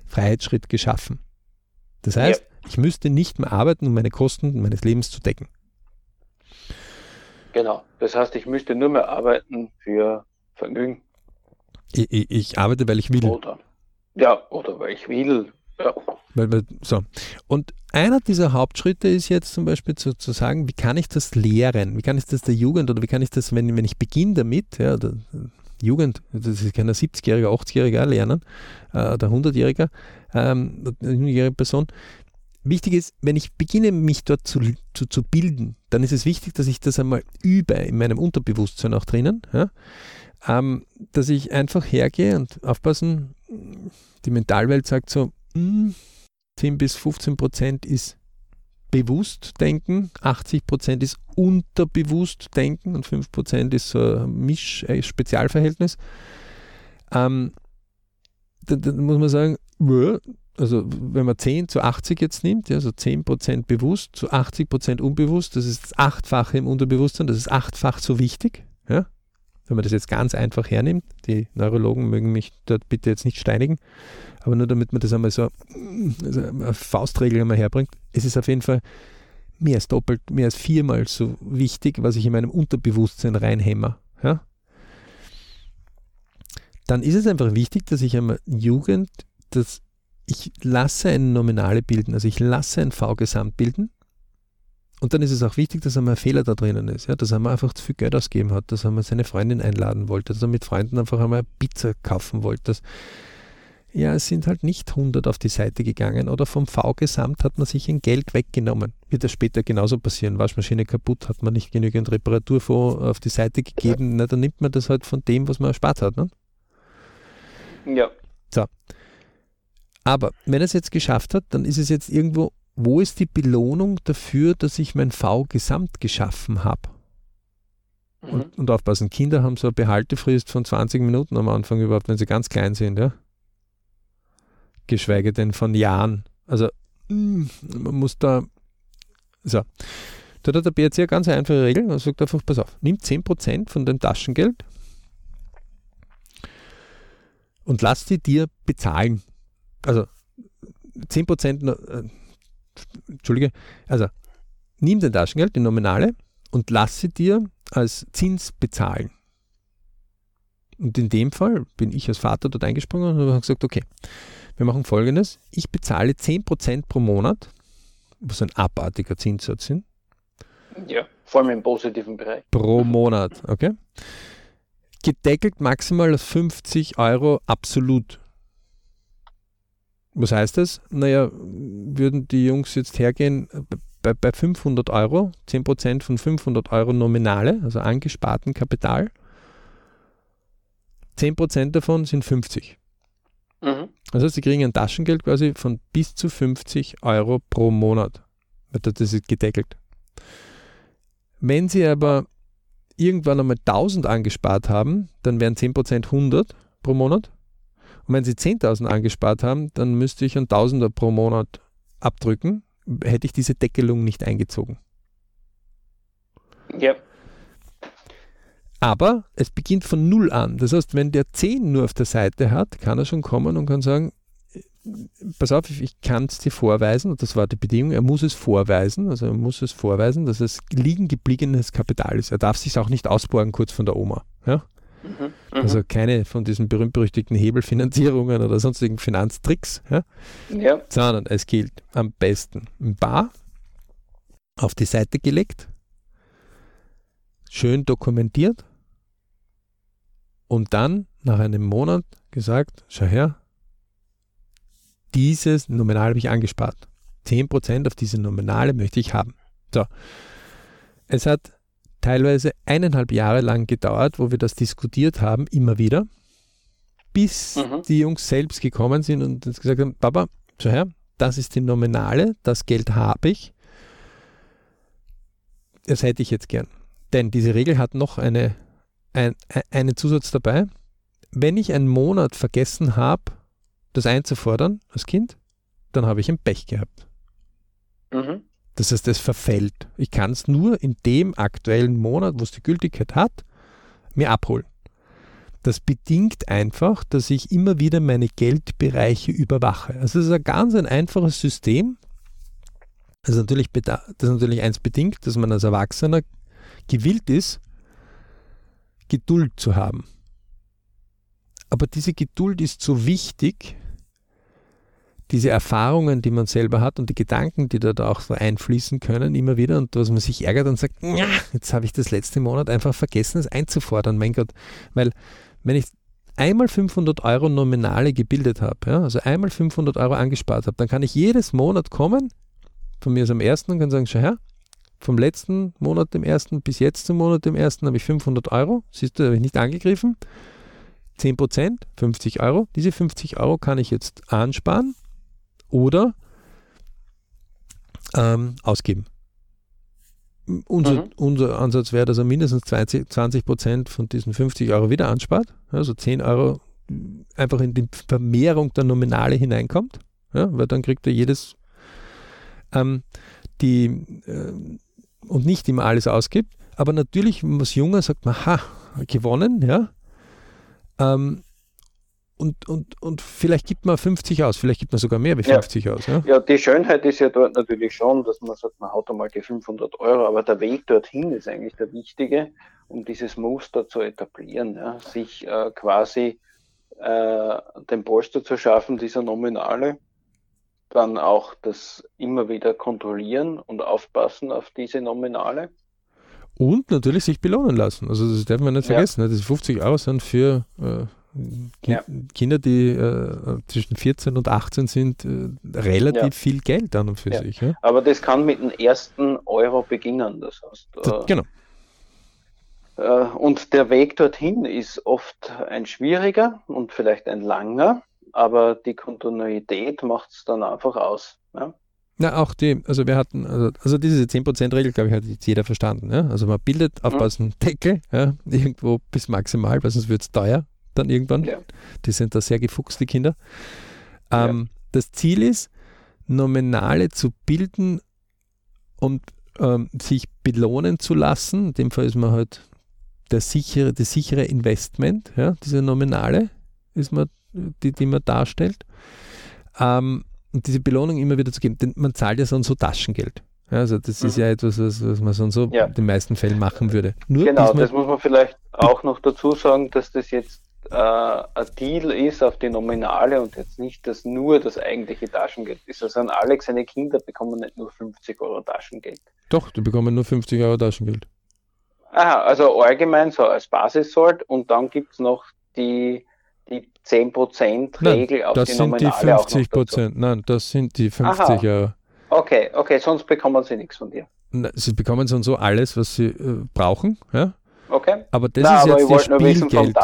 Freiheitsschritt geschaffen. Das heißt, ja. Ich müsste nicht mehr arbeiten, um meine Kosten meines Lebens zu decken. Genau. Das heißt, ich müsste nur mehr arbeiten für Vergnügen. Ich, ich, ich arbeite, weil ich will. Oder, ja, oder weil ich will. Ja. Weil, weil, so. Und einer dieser Hauptschritte ist jetzt zum Beispiel zu, zu sagen, wie kann ich das lehren? Wie kann ich das der Jugend oder wie kann ich das, wenn, wenn ich beginne damit, ja, der, Jugend, das kann ein 70-Jähriger, 80-Jähriger lernen, äh, der 100-Jähriger, ähm, Person. Wichtig ist, wenn ich beginne, mich dort zu, zu, zu, bilden, dann ist es wichtig, dass ich das einmal übe in meinem Unterbewusstsein auch drinnen, ja? ähm, dass ich einfach hergehe und aufpassen, die Mentalwelt sagt so, mh, hm, 10 bis 15 Prozent ist bewusst denken, 80 Prozent ist unterbewusst denken und 5 Prozent ist so ein Misch-Spezialverhältnis. Ähm, dann, dann, muss man sagen, also wenn man 10 zu 80 jetzt nimmt, ja, also 10 Prozent bewusst zu 80 Prozent unbewusst, das ist das Achtfache im Unterbewusstsein, das ist achtfach so wichtig. Ja? Wenn man das jetzt ganz einfach hernimmt, die Neurologen mögen mich dort bitte jetzt nicht steinigen, aber nur damit man das einmal so also eine Faustregel einmal herbringt, es ist auf jeden Fall mehr als doppelt, mehr als viermal so wichtig, was ich in meinem Unterbewusstsein reinhämmer. Ja? Dann ist es einfach wichtig, dass ich einmal Jugend, dass ich lasse eine Nominale bilden, also ich lasse ein V-Gesamt bilden. Und dann ist es auch wichtig, dass einmal ein Fehler da drinnen ist, ja? dass er einfach zu viel Geld ausgeben hat, dass er mal seine Freundin einladen wollte, dass er mit Freunden einfach einmal Pizza kaufen wollte, dass ja, es sind halt nicht 100 auf die Seite gegangen oder vom V-Gesamt hat man sich ein Geld weggenommen. Wird das später genauso passieren. Waschmaschine kaputt, hat man nicht genügend Reparaturfonds auf die Seite gegeben, na, dann nimmt man das halt von dem, was man erspart hat. Ne? Ja. So. Aber wenn er es jetzt geschafft hat, dann ist es jetzt irgendwo, wo ist die Belohnung dafür, dass ich mein V-Gesamt geschaffen habe? Mhm. Und, und aufpassen, Kinder haben so eine Behaltefrist von 20 Minuten am Anfang überhaupt, wenn sie ganz klein sind, ja geschweige denn von Jahren. Also mm, man muss da, so. Da hat der BRC eine ganz einfache Regel und sagt einfach, pass auf, nimm 10% von deinem Taschengeld und lass die dir bezahlen. Also 10%, äh, Entschuldige, also nimm dein Taschengeld, die Nominale, und lass sie dir als Zins bezahlen. Und in dem Fall bin ich als Vater dort eingesprungen und habe gesagt, okay, wir machen folgendes. Ich bezahle 10% pro Monat, was ein abartiger Zinssatz sind. Ja, vor allem im positiven Bereich. Pro Monat, okay? Gedeckelt maximal auf 50 Euro absolut. Was heißt das? Naja, würden die Jungs jetzt hergehen bei, bei 500 Euro, 10% von 500 Euro Nominale, also angesparten Kapital, 10% davon sind 50. Mhm. Das heißt, sie kriegen ein Taschengeld quasi von bis zu 50 Euro pro Monat. Das ist gedeckelt. Wenn sie aber irgendwann einmal 1000 angespart haben, dann wären 10% 100 pro Monat. Und wenn sie 10.000 angespart haben, dann müsste ich ein Tausender pro Monat abdrücken, hätte ich diese Deckelung nicht eingezogen. Ja. Aber es beginnt von Null an. Das heißt, wenn der 10 nur auf der Seite hat, kann er schon kommen und kann sagen, pass auf, ich kann es dir vorweisen, und das war die Bedingung, er muss es vorweisen, also er muss es vorweisen, dass es liegen gebliebenes Kapital ist. Er darf sich auch nicht ausborgen kurz von der Oma. Ja? Mhm, also keine von diesen berühmt-berüchtigten Hebelfinanzierungen oder sonstigen Finanztricks, ja? ja? sondern es gilt am besten ein Bar auf die Seite gelegt, schön dokumentiert, und dann nach einem Monat gesagt, schau her, dieses Nominal habe ich angespart. 10% auf diese Nominale möchte ich haben. So. Es hat teilweise eineinhalb Jahre lang gedauert, wo wir das diskutiert haben, immer wieder, bis mhm. die Jungs selbst gekommen sind und gesagt haben, Papa, schau her, das ist die Nominale, das Geld habe ich, das hätte ich jetzt gern. Denn diese Regel hat noch eine ein, einen Zusatz dabei. Wenn ich einen Monat vergessen habe, das einzufordern als Kind, dann habe ich ein Pech gehabt. Mhm. Das heißt, es verfällt. Ich kann es nur in dem aktuellen Monat, wo es die Gültigkeit hat, mir abholen. Das bedingt einfach, dass ich immer wieder meine Geldbereiche überwache. Also es ist ein ganz ein einfaches System. Das ist natürlich, das ist natürlich eins bedingt, dass man als Erwachsener gewillt ist, Geduld zu haben. Aber diese Geduld ist so wichtig, diese Erfahrungen, die man selber hat und die Gedanken, die da auch so einfließen können, immer wieder und was man sich ärgert und sagt, jetzt habe ich das letzte Monat einfach vergessen, es einzufordern, mein Gott. Weil wenn ich einmal 500 Euro Nominale gebildet habe, ja, also einmal 500 Euro angespart habe, dann kann ich jedes Monat kommen, von mir aus am ersten und kann sagen, schau her, vom letzten Monat, dem ersten, bis jetzt zum Monat, dem ersten, habe ich 500 Euro. Siehst du, habe ich nicht angegriffen. 10 Prozent, 50 Euro. Diese 50 Euro kann ich jetzt ansparen oder ähm, ausgeben. Unser, mhm. unser Ansatz wäre, dass er mindestens 20 Prozent von diesen 50 Euro wieder anspart. Also 10 Euro einfach in die Vermehrung der Nominale hineinkommt. Ja, weil dann kriegt er jedes ähm, die äh, und nicht immer alles ausgibt. Aber natürlich, wenn man als Junger sagt man, ha, gewonnen, ja. Ähm, und, und, und vielleicht gibt man 50 aus, vielleicht gibt man sogar mehr wie 50 ja. aus. Ja? ja, die Schönheit ist ja dort natürlich schon, dass man sagt, man haut einmal die 500 Euro, aber der Weg dorthin ist eigentlich der wichtige, um dieses Muster zu etablieren, ja? sich äh, quasi äh, den Polster zu schaffen, dieser Nominale, dann auch das immer wieder kontrollieren und aufpassen auf diese Nominale. Und natürlich sich belohnen lassen. Also das darf man nicht vergessen. Ja. Das 50 Euro sind für äh, Ki ja. Kinder, die äh, zwischen 14 und 18 sind, äh, relativ ja. viel Geld an und für sich. Ja? Aber das kann mit dem ersten Euro beginnen. Das heißt, das, genau. Äh, und der Weg dorthin ist oft ein schwieriger und vielleicht ein langer aber die Kontinuität macht es dann einfach aus. Ja? Na, auch die, also wir hatten, also, also diese 10%-Regel, glaube ich, hat jetzt jeder verstanden. Ja? Also man bildet aufpassen mhm. Deckel, ja? irgendwo bis maximal, weil sonst wird es teuer dann irgendwann. Ja. Die sind da sehr gefuchst, die Kinder. Ähm, ja. Das Ziel ist, Nominale zu bilden und ähm, sich belohnen zu lassen. In dem Fall ist man halt der sichere, das sichere Investment, ja, diese Nominale ist man die, die man darstellt. Ähm, und diese Belohnung immer wieder zu geben, denn man zahlt ja sonst so Taschengeld. Ja, also das mhm. ist ja etwas, was, was man sonst so ja. in den meisten Fällen machen würde. Nur genau, das muss man vielleicht auch noch dazu sagen, dass das jetzt äh, ein Deal ist auf die Nominale und jetzt nicht das nur das eigentliche Taschengeld ist. Also an Alex seine Kinder bekommen nicht nur 50 Euro Taschengeld. Doch, die bekommen nur 50 Euro Taschengeld. Aha, also allgemein so als Basissort und dann gibt es noch die, die 10%-Regel Nein, auf das die sind die 50 Prozent. Nein, das sind die 50 Aha. Euro. Okay, okay, sonst bekommen sie nichts von dir. Na, sie bekommen so und so alles, was sie äh, brauchen, ja. Okay. Aber das Na, ist aber jetzt ihr Spielgeld.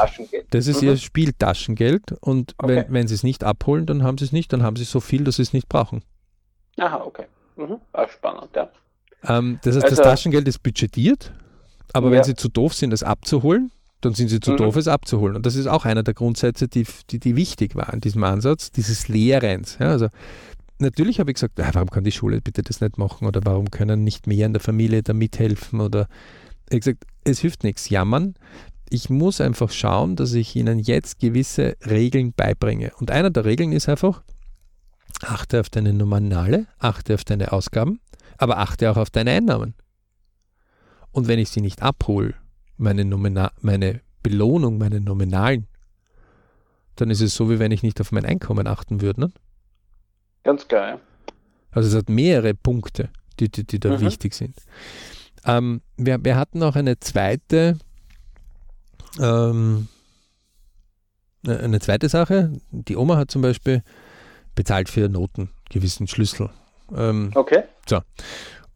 Das ist mhm. ihr Spieltaschengeld und okay. wenn, wenn sie es nicht abholen, dann haben sie es nicht, dann haben sie so viel, dass sie es nicht brauchen. Aha, okay. Mhm. Auch spannend, ja. Ähm, das heißt, also, das Taschengeld ist budgetiert, aber ja. wenn sie zu doof sind, es abzuholen, dann sind sie zu mhm. doof, es abzuholen. Und das ist auch einer der Grundsätze, die, die, die wichtig waren in diesem Ansatz, dieses Lehrens. Ja, also natürlich habe ich gesagt, ah, warum kann die Schule bitte das nicht machen oder warum können nicht mehr in der Familie da mithelfen oder habe gesagt, es hilft nichts, jammern. Ich muss einfach schauen, dass ich ihnen jetzt gewisse Regeln beibringe. Und einer der Regeln ist einfach, achte auf deine Nominale, achte auf deine Ausgaben, aber achte auch auf deine Einnahmen. Und wenn ich sie nicht abhole, meine, Nomina meine Belohnung, meine Nominalen, dann ist es so, wie wenn ich nicht auf mein Einkommen achten würde. Ne? Ganz geil. Also es hat mehrere Punkte, die, die, die da mhm. wichtig sind. Ähm, wir, wir hatten auch eine zweite, ähm, eine zweite Sache. Die Oma hat zum Beispiel bezahlt für Noten, gewissen Schlüssel. Ähm, okay. So.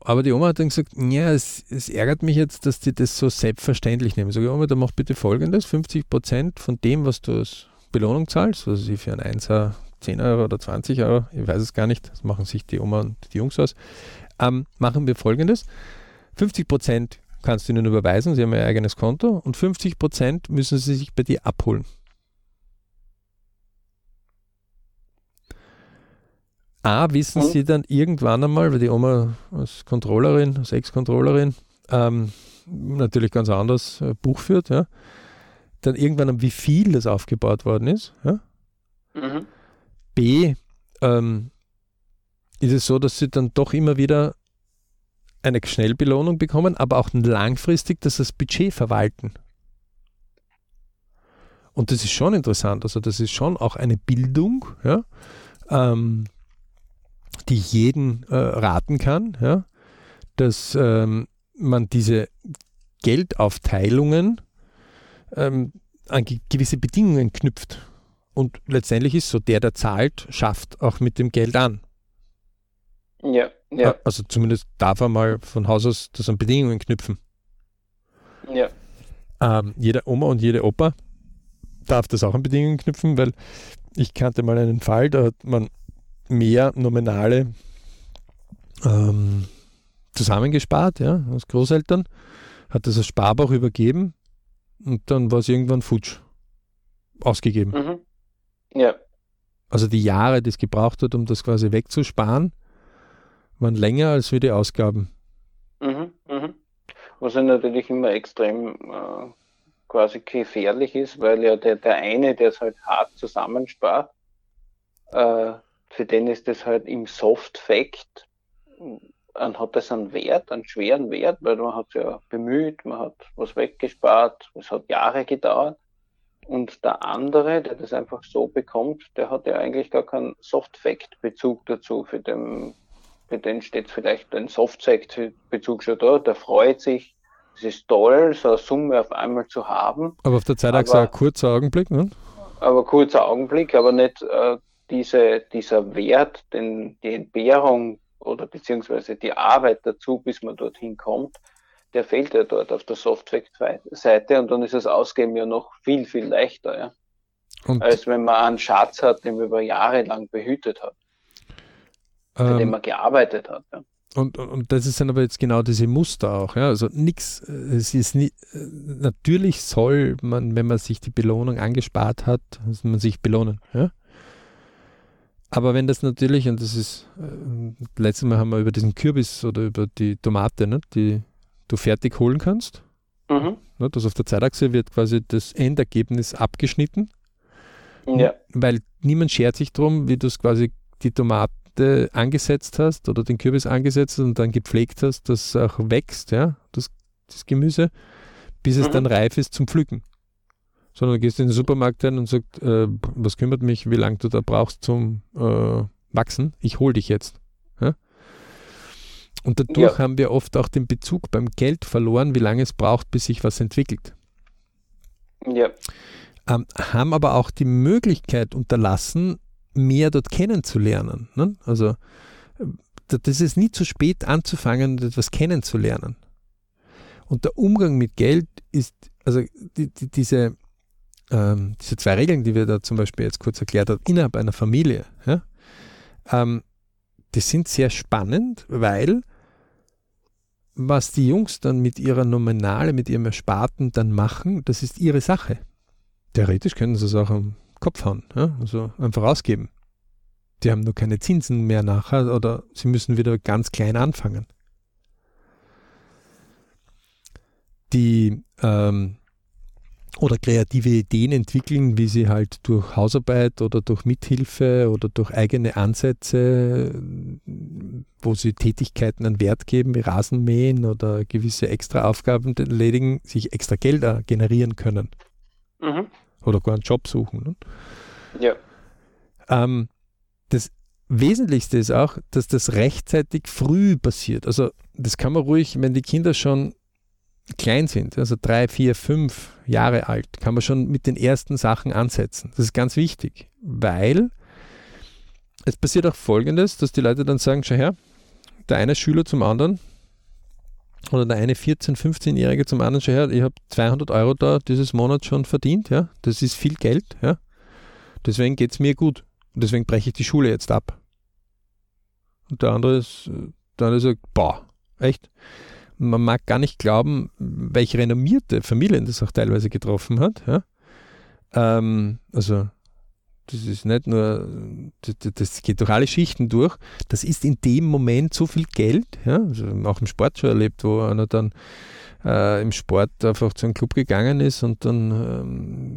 Aber die Oma hat dann gesagt, ja, es, es, ärgert mich jetzt, dass die das so selbstverständlich nehmen. Sag ich, Oma, dann mach bitte folgendes, 50 Prozent von dem, was du als Belohnung zahlst, also sie für ein Einser 10 Euro oder 20 Euro, ich weiß es gar nicht, das machen sich die Oma und die Jungs aus, ähm, machen wir folgendes. 50 Prozent kannst du ihnen überweisen, sie haben ihr eigenes Konto und 50 Prozent müssen sie sich bei dir abholen. A, wissen sie dann irgendwann einmal, weil die Oma als Controllerin, als Ex-Controllerin, ähm, natürlich ganz anders äh, Buch führt, ja, dann irgendwann, wie viel das aufgebaut worden ist. Ja. Mhm. B, ähm, ist es so, dass sie dann doch immer wieder eine Schnellbelohnung bekommen, aber auch langfristig dass das Budget verwalten. Und das ist schon interessant. Also das ist schon auch eine Bildung, ja, ähm, die ich jeden äh, raten kann, ja, dass ähm, man diese Geldaufteilungen ähm, an gewisse Bedingungen knüpft. Und letztendlich ist so, der, der zahlt, schafft auch mit dem Geld an. Ja, ja. Also zumindest darf er mal von Haus aus das an Bedingungen knüpfen. Ja. Ähm, jeder Oma und jede Opa darf das auch an Bedingungen knüpfen, weil ich kannte mal einen Fall, da hat man mehr Nominale ähm, zusammengespart, ja, als Großeltern, hat das als Sparbauch übergeben und dann war es irgendwann futsch ausgegeben. Mhm. Ja. Also die Jahre, die es gebraucht hat, um das quasi wegzusparen, waren länger als wir die Ausgaben. Mhm, mhm. Was natürlich immer extrem äh, quasi gefährlich ist, weil ja der, der eine, der es halt hart zusammenspart, äh, für den ist das halt im Soft-Fact, dann hat das einen Wert, einen schweren Wert, weil man hat ja bemüht, man hat was weggespart, es hat Jahre gedauert. Und der andere, der das einfach so bekommt, der hat ja eigentlich gar keinen Soft-Fact-Bezug dazu. Für den, für den steht vielleicht ein Soft-Fact-Bezug schon da. Der freut sich. Es ist toll, so eine Summe auf einmal zu haben. Aber auf der Zeit auch ein kurzer Augenblick, ne? Aber kurzer Augenblick, aber nicht äh, diese, dieser Wert, den, die Entbehrung oder beziehungsweise die Arbeit dazu, bis man dorthin kommt, der fehlt ja dort auf der Software-Seite und dann ist das Ausgeben ja noch viel, viel leichter, ja. Und als wenn man einen Schatz hat, den man über Jahre lang behütet hat, ähm, für den man gearbeitet hat. Ja. Und, und das ist dann aber jetzt genau diese Muster auch. Ja? Also nichts, es ist nie, natürlich soll man, wenn man sich die Belohnung angespart hat, man sich belohnen. Ja? Aber wenn das natürlich, und das ist, äh, letztes Mal haben wir über diesen Kürbis oder über die Tomate, ne, die du fertig holen kannst. Mhm. Ne, das auf der Zeitachse wird quasi das Endergebnis abgeschnitten. Ja. Weil niemand schert sich darum, wie du es quasi die Tomate angesetzt hast oder den Kürbis angesetzt und dann gepflegt hast, dass es auch wächst, ja, das, das Gemüse, bis es mhm. dann reif ist zum Pflücken. Sondern du gehst in den Supermarkt rein und sagst, äh, was kümmert mich, wie lange du da brauchst zum äh, Wachsen? Ich hol dich jetzt. Ja? Und dadurch ja. haben wir oft auch den Bezug beim Geld verloren, wie lange es braucht, bis sich was entwickelt. Ja. Ähm, haben aber auch die Möglichkeit unterlassen, mehr dort kennenzulernen. Ne? Also das ist nie zu spät anzufangen etwas kennenzulernen. Und der Umgang mit Geld ist, also die, die, diese, ähm, diese zwei Regeln, die wir da zum Beispiel jetzt kurz erklärt haben, innerhalb einer Familie, ja, ähm, die sind sehr spannend, weil was die Jungs dann mit ihrer Nominale, mit ihrem Ersparten dann machen, das ist ihre Sache. Theoretisch können sie es auch am Kopf hauen, ja? also einfach ausgeben. Die haben nur keine Zinsen mehr nachher oder sie müssen wieder ganz klein anfangen. Die ähm, oder kreative Ideen entwickeln, wie sie halt durch Hausarbeit oder durch Mithilfe oder durch eigene Ansätze, wo sie Tätigkeiten an Wert geben, wie Rasenmähen oder gewisse Extraaufgaben erledigen, sich extra Gelder generieren können. Mhm. Oder gar einen Job suchen. Ne? Ja. Ähm, das Wesentlichste ist auch, dass das rechtzeitig früh passiert. Also das kann man ruhig, wenn die Kinder schon klein sind, also drei, vier, fünf Jahre alt, kann man schon mit den ersten Sachen ansetzen. Das ist ganz wichtig, weil es passiert auch Folgendes, dass die Leute dann sagen, schau her, der eine Schüler zum anderen oder der eine 14-, 15-Jährige zum anderen, schau her, ich habe 200 Euro da dieses Monat schon verdient, ja, das ist viel Geld, ja, deswegen geht es mir gut und deswegen breche ich die Schule jetzt ab. Und der andere ist, der andere sagt, boah, echt? man mag gar nicht glauben, welche renommierte Familien das auch teilweise getroffen hat. Ja? Ähm, also das ist nicht nur, das, das, geht durch alle Schichten durch. Das ist in dem Moment so viel Geld, ja? also auch im Sport schon erlebt, wo einer dann äh, im Sport einfach zu einem Club gegangen ist und dann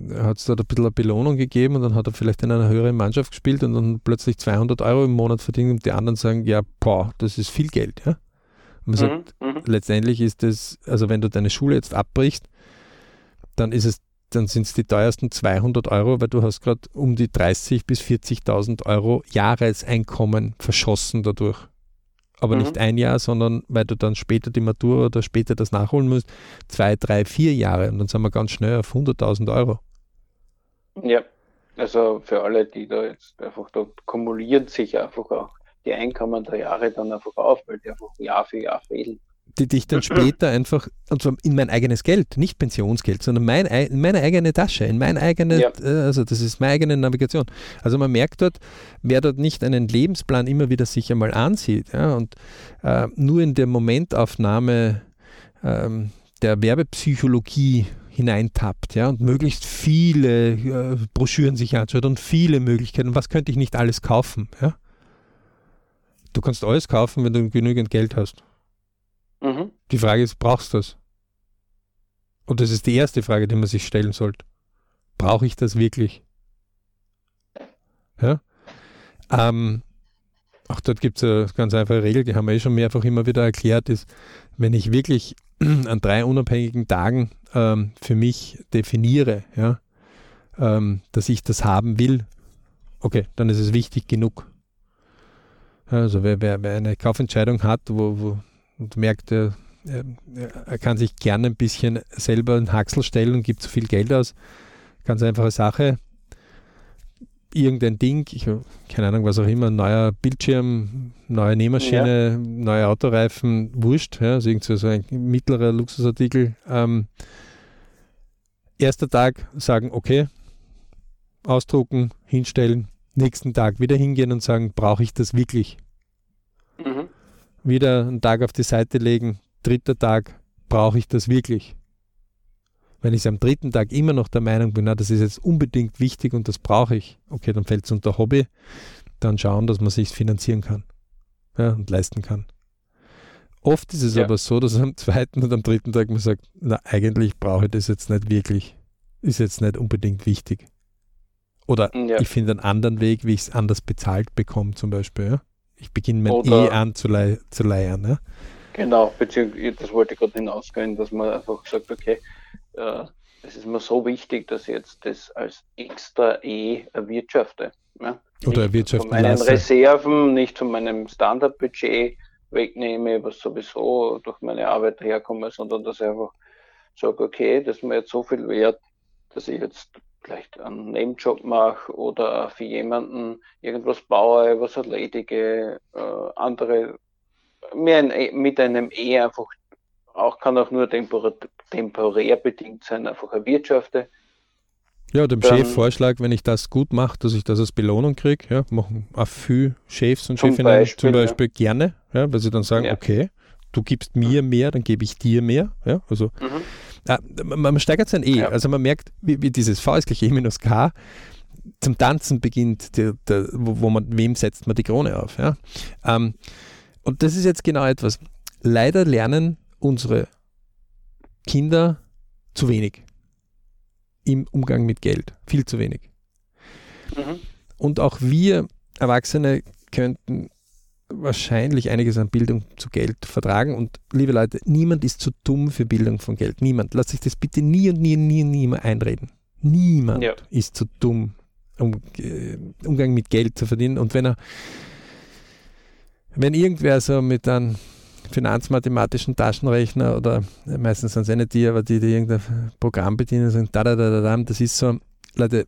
ähm, hat es da ein bisschen eine Belohnung gegeben und dann hat er vielleicht in einer höheren Mannschaft gespielt und dann plötzlich 200 Euro im Monat verdient und die anderen sagen, ja, boah, das ist viel Geld. Ja? Und man mhm, sagt, mhm. letztendlich ist es, also wenn du deine Schule jetzt abbrichst, dann ist es, dann sind es die teuersten 200 Euro, weil du hast gerade um die 30 bis 40.000 Euro Jahreseinkommen verschossen dadurch. Aber mhm. nicht ein Jahr, sondern weil du dann später die Matur oder später das nachholen musst, zwei, drei, vier Jahre und dann sind wir ganz schnell auf 100.000 Euro. Ja, also für alle, die da jetzt einfach, da kumuliert sich einfach auch die Einkommen der Jahre dann einfach auf, weil die einfach Jahr für Jahr fehlen. Die dich dann später einfach, und zwar in mein eigenes Geld, nicht Pensionsgeld, sondern mein, in meine eigene Tasche, in meine eigene, ja. Äh, also das ist meine eigene Navigation. Also man merkt dort, wer dort nicht einen Lebensplan immer wieder sich einmal ansieht ja, und äh, nur in der Momentaufnahme ähm, der Werbepsychologie hineintappt ja, und möglichst viele äh, Broschüren sich anschaut und viele Möglichkeiten, was könnte ich nicht alles kaufen, ja, Du kannst alles kaufen, wenn du genügend Geld hast. Mhm. Die Frage ist, brauchst du das? Und das ist die erste Frage, die man sich stellen sollte. Brauche ich das wirklich? Ja? Ähm, auch dort gibt es eine ganz einfache Regel, die haben wir eh schon mehrfach immer wieder erklärt, ist, wenn ich wirklich an drei unabhängigen Tagen ähm, für mich definiere, ja, ähm, dass ich das haben will, okay, dann ist es wichtig genug. Also wer, wer, wer eine Kaufentscheidung hat, wo, wo und merkt, er, er kann sich gerne ein bisschen selber einen Haxel stellen und gibt zu viel Geld aus. Ganz einfache Sache. Irgendein Ding, ich keine Ahnung, was auch immer, neuer Bildschirm, neue Nähmaschine, ja. neue Autoreifen, wurscht, ja, also irgendwie so ein mittlerer Luxusartikel. Ähm, erster Tag sagen, okay, ausdrucken, hinstellen, nächsten Tag wieder hingehen und sagen, brauche ich das wirklich? Wieder einen Tag auf die Seite legen, dritter Tag, brauche ich das wirklich? Wenn ich am dritten Tag immer noch der Meinung bin, na, das ist jetzt unbedingt wichtig und das brauche ich, okay, dann fällt es unter Hobby, dann schauen, dass man sich finanzieren kann ja, und leisten kann. Oft ist es ja. aber so, dass am zweiten und am dritten Tag man sagt, na, eigentlich brauche ich das jetzt nicht wirklich, ist jetzt nicht unbedingt wichtig. Oder ja. ich finde einen anderen Weg, wie ich es anders bezahlt bekomme, zum Beispiel. Ja? Ich beginne mein Oder, E an zu, lei zu leiern. Ja? Genau, beziehungsweise das wollte ich gerade hinausgehen, dass man einfach sagt, okay, äh, das ist mir so wichtig, dass ich jetzt das als extra E erwirtschafte. Ja? Oder erwirtschaften Von meinen lasse. Reserven, nicht von meinem Standardbudget wegnehme, was sowieso durch meine Arbeit herkomme, sondern dass ich einfach sage, okay, das ist mir jetzt so viel wert, dass ich jetzt vielleicht einen Nebenjob mache oder für jemanden irgendwas baue, was erledige, äh, andere mir ein, e, mit einem E einfach auch kann auch nur temporär, temporär bedingt sein, einfach erwirtschafte. Ja, dem Chef Vorschlag, wenn ich das gut mache, dass ich das als Belohnung kriege, ja, machen auch viele Chefs und Chefinnen zum Beispiel ja. gerne, ja, weil sie dann sagen, ja. okay, du gibst mir mehr, dann gebe ich dir mehr, ja, also mhm. Ah, man, man steigert sein E. Ja. Also man merkt, wie, wie dieses V ist gleich E minus K zum Tanzen beginnt, der, der, wo, wo, man, wem setzt man die Krone auf. Ja? Ähm, und das ist jetzt genau etwas. Leider lernen unsere Kinder zu wenig im Umgang mit Geld. Viel zu wenig. Mhm. Und auch wir Erwachsene könnten wahrscheinlich einiges an Bildung zu Geld vertragen. Und liebe Leute, niemand ist zu dumm für Bildung von Geld. Niemand. Lass sich das bitte nie und nie, nie, nie mehr einreden. Niemand ja. ist zu dumm, um äh, Umgang mit Geld zu verdienen. Und wenn er, wenn irgendwer so mit einem finanzmathematischen Taschenrechner oder meistens sind es nicht die, aber die, die irgendein Programm bedienen, sagen, da, da, da, da, das ist so, Leute,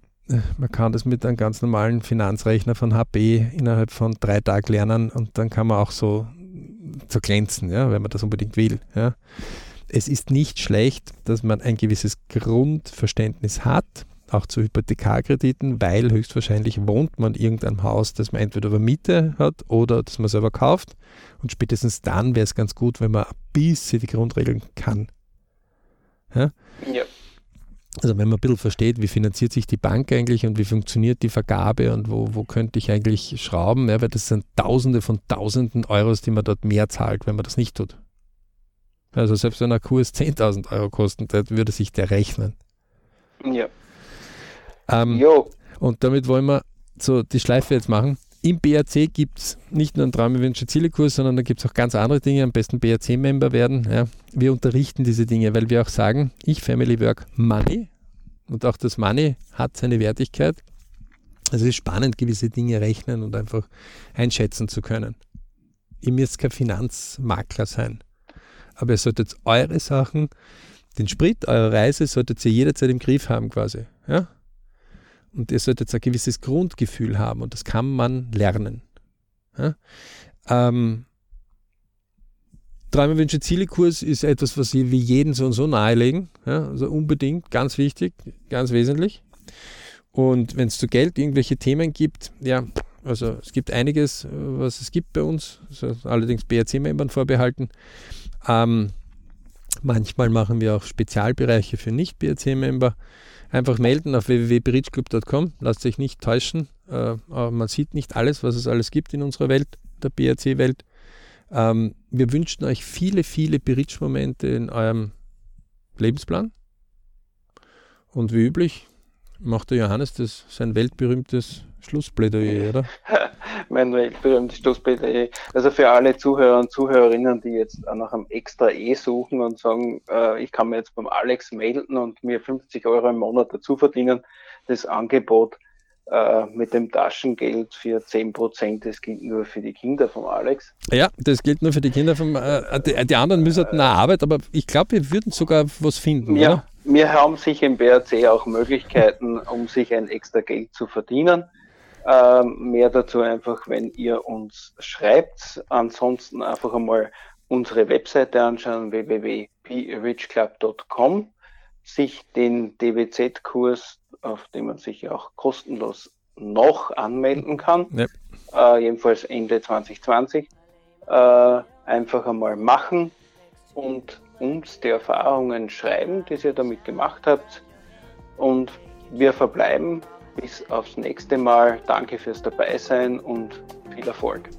man kann das mit einem ganz normalen Finanzrechner von HP innerhalb von drei Tagen lernen und dann kann man auch so, so glänzen, ja, wenn man das unbedingt will. Ja. Es ist nicht schlecht, dass man ein gewisses Grundverständnis hat, auch zu Hypothekarkrediten, weil höchstwahrscheinlich wohnt man in irgendeinem Haus, das man entweder über Miete hat oder das man selber kauft. Und spätestens dann wäre es ganz gut, wenn man ein bisschen die Grundregeln kann. Ja? ja. Also wenn man ein bisschen versteht, wie finanziert sich die Bank eigentlich und wie funktioniert die Vergabe und wo, wo könnte ich eigentlich schrauben, ja, weil das sind Tausende von Tausenden Euros, die man dort mehr zahlt, wenn man das nicht tut. Also selbst wenn ein Kurs 10.000 Euro kostet, würde sich der rechnen. Ja. Ähm, und damit wollen wir so die Schleife jetzt machen. Im BRC gibt es nicht nur einen Traumewünsche Zielekurs, sondern da gibt es auch ganz andere Dinge. Am besten BRC-Member werden. Ja. Wir unterrichten diese Dinge, weil wir auch sagen, ich Family Work Money und auch das Money hat seine Wertigkeit. Also es ist spannend, gewisse Dinge rechnen und einfach einschätzen zu können. Ihr müsst kein Finanzmakler sein. Aber ihr solltet eure Sachen, den Sprit, eure Reise, solltet ihr jederzeit im Griff haben quasi. Ja? Und ihr solltet ein gewisses Grundgefühl haben und das kann man lernen. Ja? Ähm, Träume, Wünsche, Ziele Kurs ist etwas, was wir jeden so und so nahelegen. Ja? Also unbedingt, ganz wichtig, ganz wesentlich. Und wenn es zu Geld irgendwelche Themen gibt, ja, also es gibt einiges, was es gibt bei uns, also allerdings BRC-Membern vorbehalten. Ähm, manchmal machen wir auch Spezialbereiche für Nicht-BRC-Member. Einfach melden auf www.bridgeclub.com. Lasst euch nicht täuschen. Äh, man sieht nicht alles, was es alles gibt in unserer Welt, der BRC-Welt. Ähm, wir wünschen euch viele, viele Bridge-Momente in eurem Lebensplan. Und wie üblich macht der Johannes das sein weltberühmtes Schlussplädoyer, oder? mein weltberühmtes Schlussplädoyer. Also für alle Zuhörer und Zuhörerinnen, die jetzt nach einem extra E suchen und sagen, äh, ich kann mir jetzt beim Alex melden und mir 50 Euro im Monat dazu verdienen, das Angebot äh, mit dem Taschengeld für 10 Prozent, das gilt nur für die Kinder vom Alex. Ja, das gilt nur für die Kinder vom, äh, die, die, anderen müssen halt eine Arbeit, aber ich glaube, wir würden sogar was finden, ja, oder? Wir haben sich im BRC auch Möglichkeiten, um sich ein extra Geld zu verdienen. Ähm, mehr dazu einfach, wenn ihr uns schreibt. Ansonsten einfach einmal unsere Webseite anschauen, www.richclub.com, sich den DWZ-Kurs, auf dem man sich auch kostenlos noch anmelden kann, ja. äh, jedenfalls Ende 2020, äh, einfach einmal machen und uns die Erfahrungen schreiben, die ihr damit gemacht habt. Und wir verbleiben bis aufs nächste Mal. Danke fürs Dabeisein und viel Erfolg.